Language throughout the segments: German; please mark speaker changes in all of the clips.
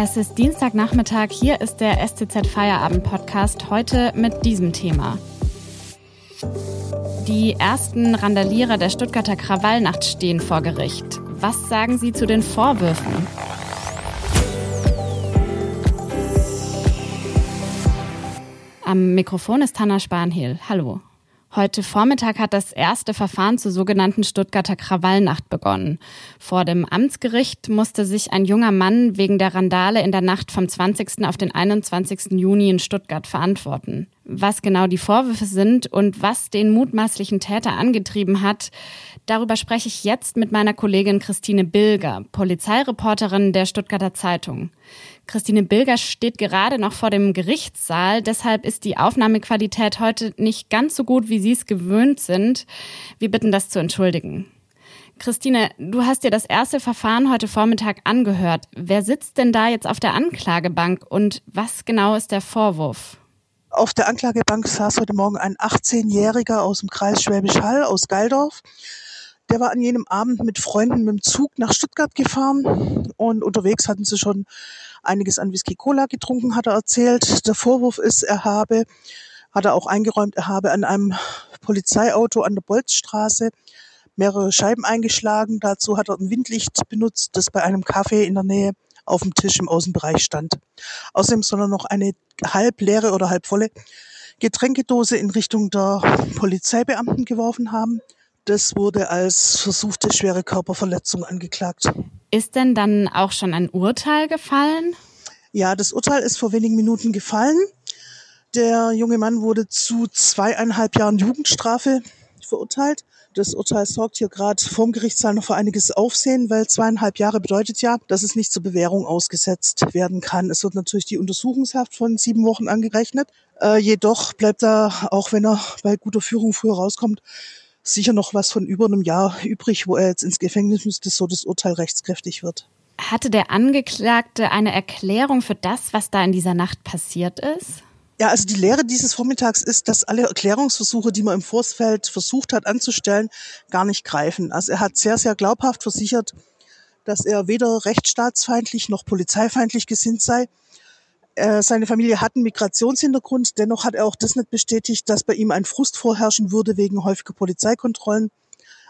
Speaker 1: Es ist Dienstagnachmittag, hier ist der STZ Feierabend Podcast, heute mit diesem Thema. Die ersten Randalierer der Stuttgarter Krawallnacht stehen vor Gericht. Was sagen Sie zu den Vorwürfen? Am Mikrofon ist Hanna Spanhehl. Hallo. Heute Vormittag hat das erste Verfahren zur sogenannten Stuttgarter Krawallnacht begonnen. Vor dem Amtsgericht musste sich ein junger Mann wegen der Randale in der Nacht vom 20. auf den 21. Juni in Stuttgart verantworten. Was genau die Vorwürfe sind und was den mutmaßlichen Täter angetrieben hat, darüber spreche ich jetzt mit meiner Kollegin Christine Bilger, Polizeireporterin der Stuttgarter Zeitung. Christine Bilger steht gerade noch vor dem Gerichtssaal, deshalb ist die Aufnahmequalität heute nicht ganz so gut, wie Sie es gewöhnt sind. Wir bitten das zu entschuldigen. Christine, du hast dir das erste Verfahren heute Vormittag angehört. Wer sitzt denn da jetzt auf der Anklagebank und was genau ist der Vorwurf?
Speaker 2: Auf der Anklagebank saß heute Morgen ein 18-Jähriger aus dem Kreis Schwäbisch Hall aus Geildorf. Der war an jenem Abend mit Freunden mit dem Zug nach Stuttgart gefahren und unterwegs hatten sie schon einiges an Whisky Cola getrunken, hat er erzählt. Der Vorwurf ist, er habe, hat er auch eingeräumt, er habe an einem Polizeiauto an der Bolzstraße mehrere Scheiben eingeschlagen. Dazu hat er ein Windlicht benutzt, das bei einem Kaffee in der Nähe auf dem Tisch im Außenbereich stand. Außerdem soll er noch eine halb leere oder halb volle Getränkedose in Richtung der Polizeibeamten geworfen haben. Das wurde als versuchte schwere Körperverletzung angeklagt.
Speaker 1: Ist denn dann auch schon ein Urteil gefallen?
Speaker 2: Ja, das Urteil ist vor wenigen Minuten gefallen. Der junge Mann wurde zu zweieinhalb Jahren Jugendstrafe verurteilt. Das Urteil sorgt hier gerade vorm Gerichtssaal noch für einiges Aufsehen, weil zweieinhalb Jahre bedeutet ja, dass es nicht zur Bewährung ausgesetzt werden kann. Es wird natürlich die Untersuchungshaft von sieben Wochen angerechnet. Äh, jedoch bleibt da, auch wenn er bei guter Führung früher rauskommt, sicher noch was von über einem Jahr übrig, wo er jetzt ins Gefängnis müsste, so das Urteil rechtskräftig wird.
Speaker 1: Hatte der Angeklagte eine Erklärung für das, was da in dieser Nacht passiert ist?
Speaker 2: Ja, also die Lehre dieses Vormittags ist, dass alle Erklärungsversuche, die man im Vorfeld versucht hat anzustellen, gar nicht greifen. Also er hat sehr, sehr glaubhaft versichert, dass er weder rechtsstaatsfeindlich noch polizeifeindlich gesinnt sei äh, seine Familie hat einen Migrationshintergrund, dennoch hat er auch das nicht bestätigt, dass bei ihm ein Frust vorherrschen würde wegen häufiger Polizeikontrollen.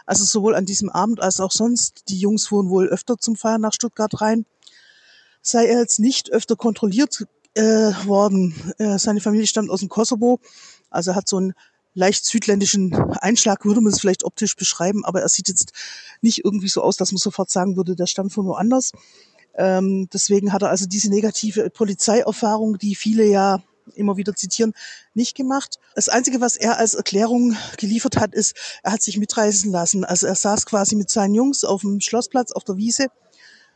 Speaker 2: Also sowohl an diesem Abend als auch sonst. Die Jungs fuhren wohl öfter zum Feiern nach Stuttgart rein. Sei er jetzt nicht öfter kontrolliert äh, worden. Äh, seine Familie stammt aus dem Kosovo, also er hat so einen leicht südländischen Einschlag, würde man es vielleicht optisch beschreiben, aber er sieht jetzt nicht irgendwie so aus, dass man sofort sagen würde, der stammt von woanders. Ähm, deswegen hat er also diese negative Polizeierfahrung, die viele ja immer wieder zitieren, nicht gemacht. Das Einzige, was er als Erklärung geliefert hat, ist, er hat sich mitreißen lassen. Also er saß quasi mit seinen Jungs auf dem Schlossplatz auf der Wiese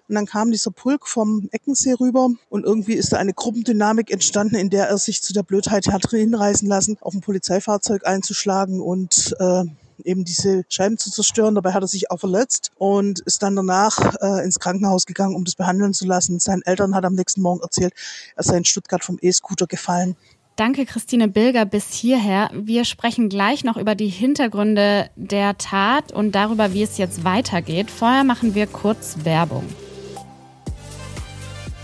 Speaker 2: und dann kam dieser Pulk vom Eckensee rüber und irgendwie ist da eine Gruppendynamik entstanden, in der er sich zu der Blödheit hat hinreißen lassen, auf ein Polizeifahrzeug einzuschlagen und äh, eben diese Scheiben zu zerstören. Dabei hat er sich auch verletzt und ist dann danach äh, ins Krankenhaus gegangen, um das behandeln zu lassen. Seinen Eltern hat am nächsten Morgen erzählt, er sei in Stuttgart vom E-Scooter gefallen.
Speaker 1: Danke, Christine Bilger, bis hierher. Wir sprechen gleich noch über die Hintergründe der Tat und darüber, wie es jetzt weitergeht. Vorher machen wir kurz Werbung.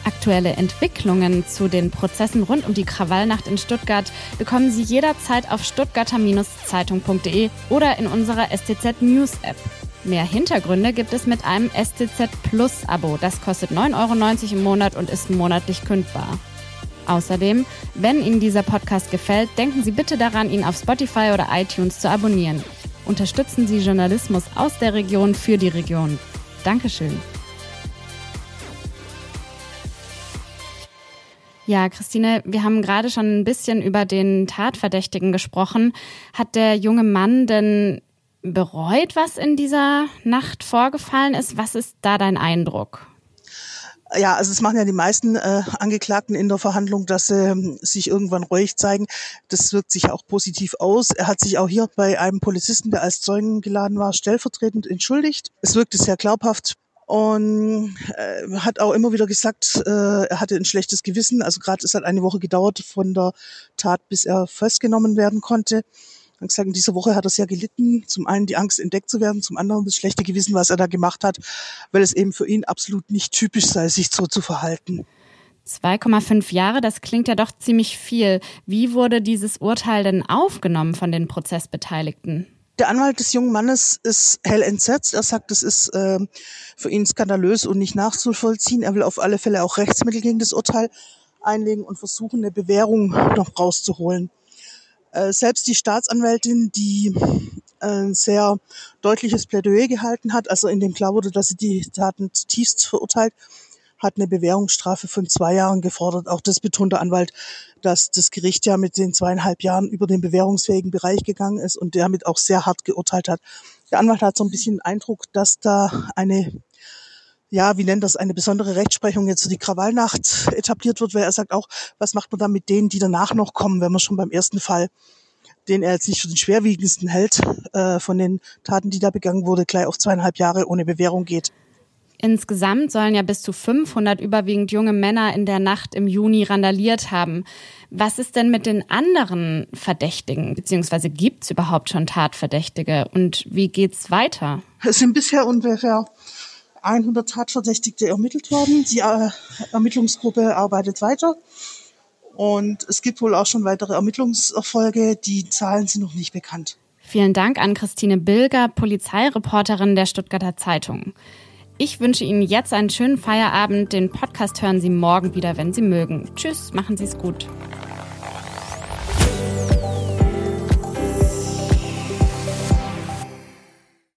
Speaker 1: Aktuelle Entwicklungen zu den Prozessen rund um die Krawallnacht in Stuttgart bekommen Sie jederzeit auf stuttgarter-zeitung.de oder in unserer STZ News App. Mehr Hintergründe gibt es mit einem STZ Plus Abo. Das kostet 9,90 Euro im Monat und ist monatlich kündbar. Außerdem, wenn Ihnen dieser Podcast gefällt, denken Sie bitte daran, ihn auf Spotify oder iTunes zu abonnieren. Unterstützen Sie Journalismus aus der Region für die Region. Dankeschön. Ja, Christine, wir haben gerade schon ein bisschen über den Tatverdächtigen gesprochen. Hat der junge Mann denn bereut, was in dieser Nacht vorgefallen ist? Was ist da dein Eindruck?
Speaker 2: Ja, also es machen ja die meisten äh, Angeklagten in der Verhandlung, dass sie äh, sich irgendwann ruhig zeigen. Das wirkt sich auch positiv aus. Er hat sich auch hier bei einem Polizisten, der als Zeugen geladen war, stellvertretend entschuldigt. Es wirkte sehr glaubhaft und äh, hat auch immer wieder gesagt, äh, er hatte ein schlechtes Gewissen. Also gerade es hat eine Woche gedauert von der Tat, bis er festgenommen werden konnte. Hat gesagt, in dieser Woche hat er sehr gelitten. Zum einen die Angst, entdeckt zu werden, zum anderen das schlechte Gewissen, was er da gemacht hat, weil es eben für ihn absolut nicht typisch sei, sich so zu verhalten.
Speaker 1: 2,5 Jahre, das klingt ja doch ziemlich viel. Wie wurde dieses Urteil denn aufgenommen von den Prozessbeteiligten?
Speaker 2: Der Anwalt des jungen Mannes ist hell entsetzt. Er sagt, es ist äh, für ihn skandalös und nicht nachzuvollziehen. Er will auf alle Fälle auch Rechtsmittel gegen das Urteil einlegen und versuchen, eine Bewährung noch rauszuholen. Äh, selbst die Staatsanwältin, die ein sehr deutliches Plädoyer gehalten hat, also in dem klar wurde, dass sie die Taten zutiefst verurteilt, hat eine Bewährungsstrafe von zwei Jahren gefordert. Auch das betont der Anwalt, dass das Gericht ja mit den zweieinhalb Jahren über den bewährungsfähigen Bereich gegangen ist und damit auch sehr hart geurteilt hat. Der Anwalt hat so ein bisschen den Eindruck, dass da eine ja, wie nennt das, eine besondere Rechtsprechung jetzt für die Krawallnacht etabliert wird, weil er sagt auch, was macht man dann mit denen, die danach noch kommen, wenn man schon beim ersten Fall, den er jetzt nicht für den schwerwiegendsten hält, äh, von den Taten, die da begangen wurde, gleich auf zweieinhalb Jahre ohne Bewährung geht.
Speaker 1: Insgesamt sollen ja bis zu 500 überwiegend junge Männer in der Nacht im Juni randaliert haben. Was ist denn mit den anderen Verdächtigen? Beziehungsweise gibt es überhaupt schon Tatverdächtige? Und wie geht's weiter?
Speaker 2: Es sind bisher ungefähr 100 Tatverdächtigte ermittelt worden. Die äh, Ermittlungsgruppe arbeitet weiter. Und es gibt wohl auch schon weitere Ermittlungserfolge. Die Zahlen sind noch nicht bekannt.
Speaker 1: Vielen Dank an Christine Bilger, Polizeireporterin der Stuttgarter Zeitung. Ich wünsche Ihnen jetzt einen schönen Feierabend. Den Podcast hören Sie morgen wieder, wenn Sie mögen. Tschüss, machen Sie es gut.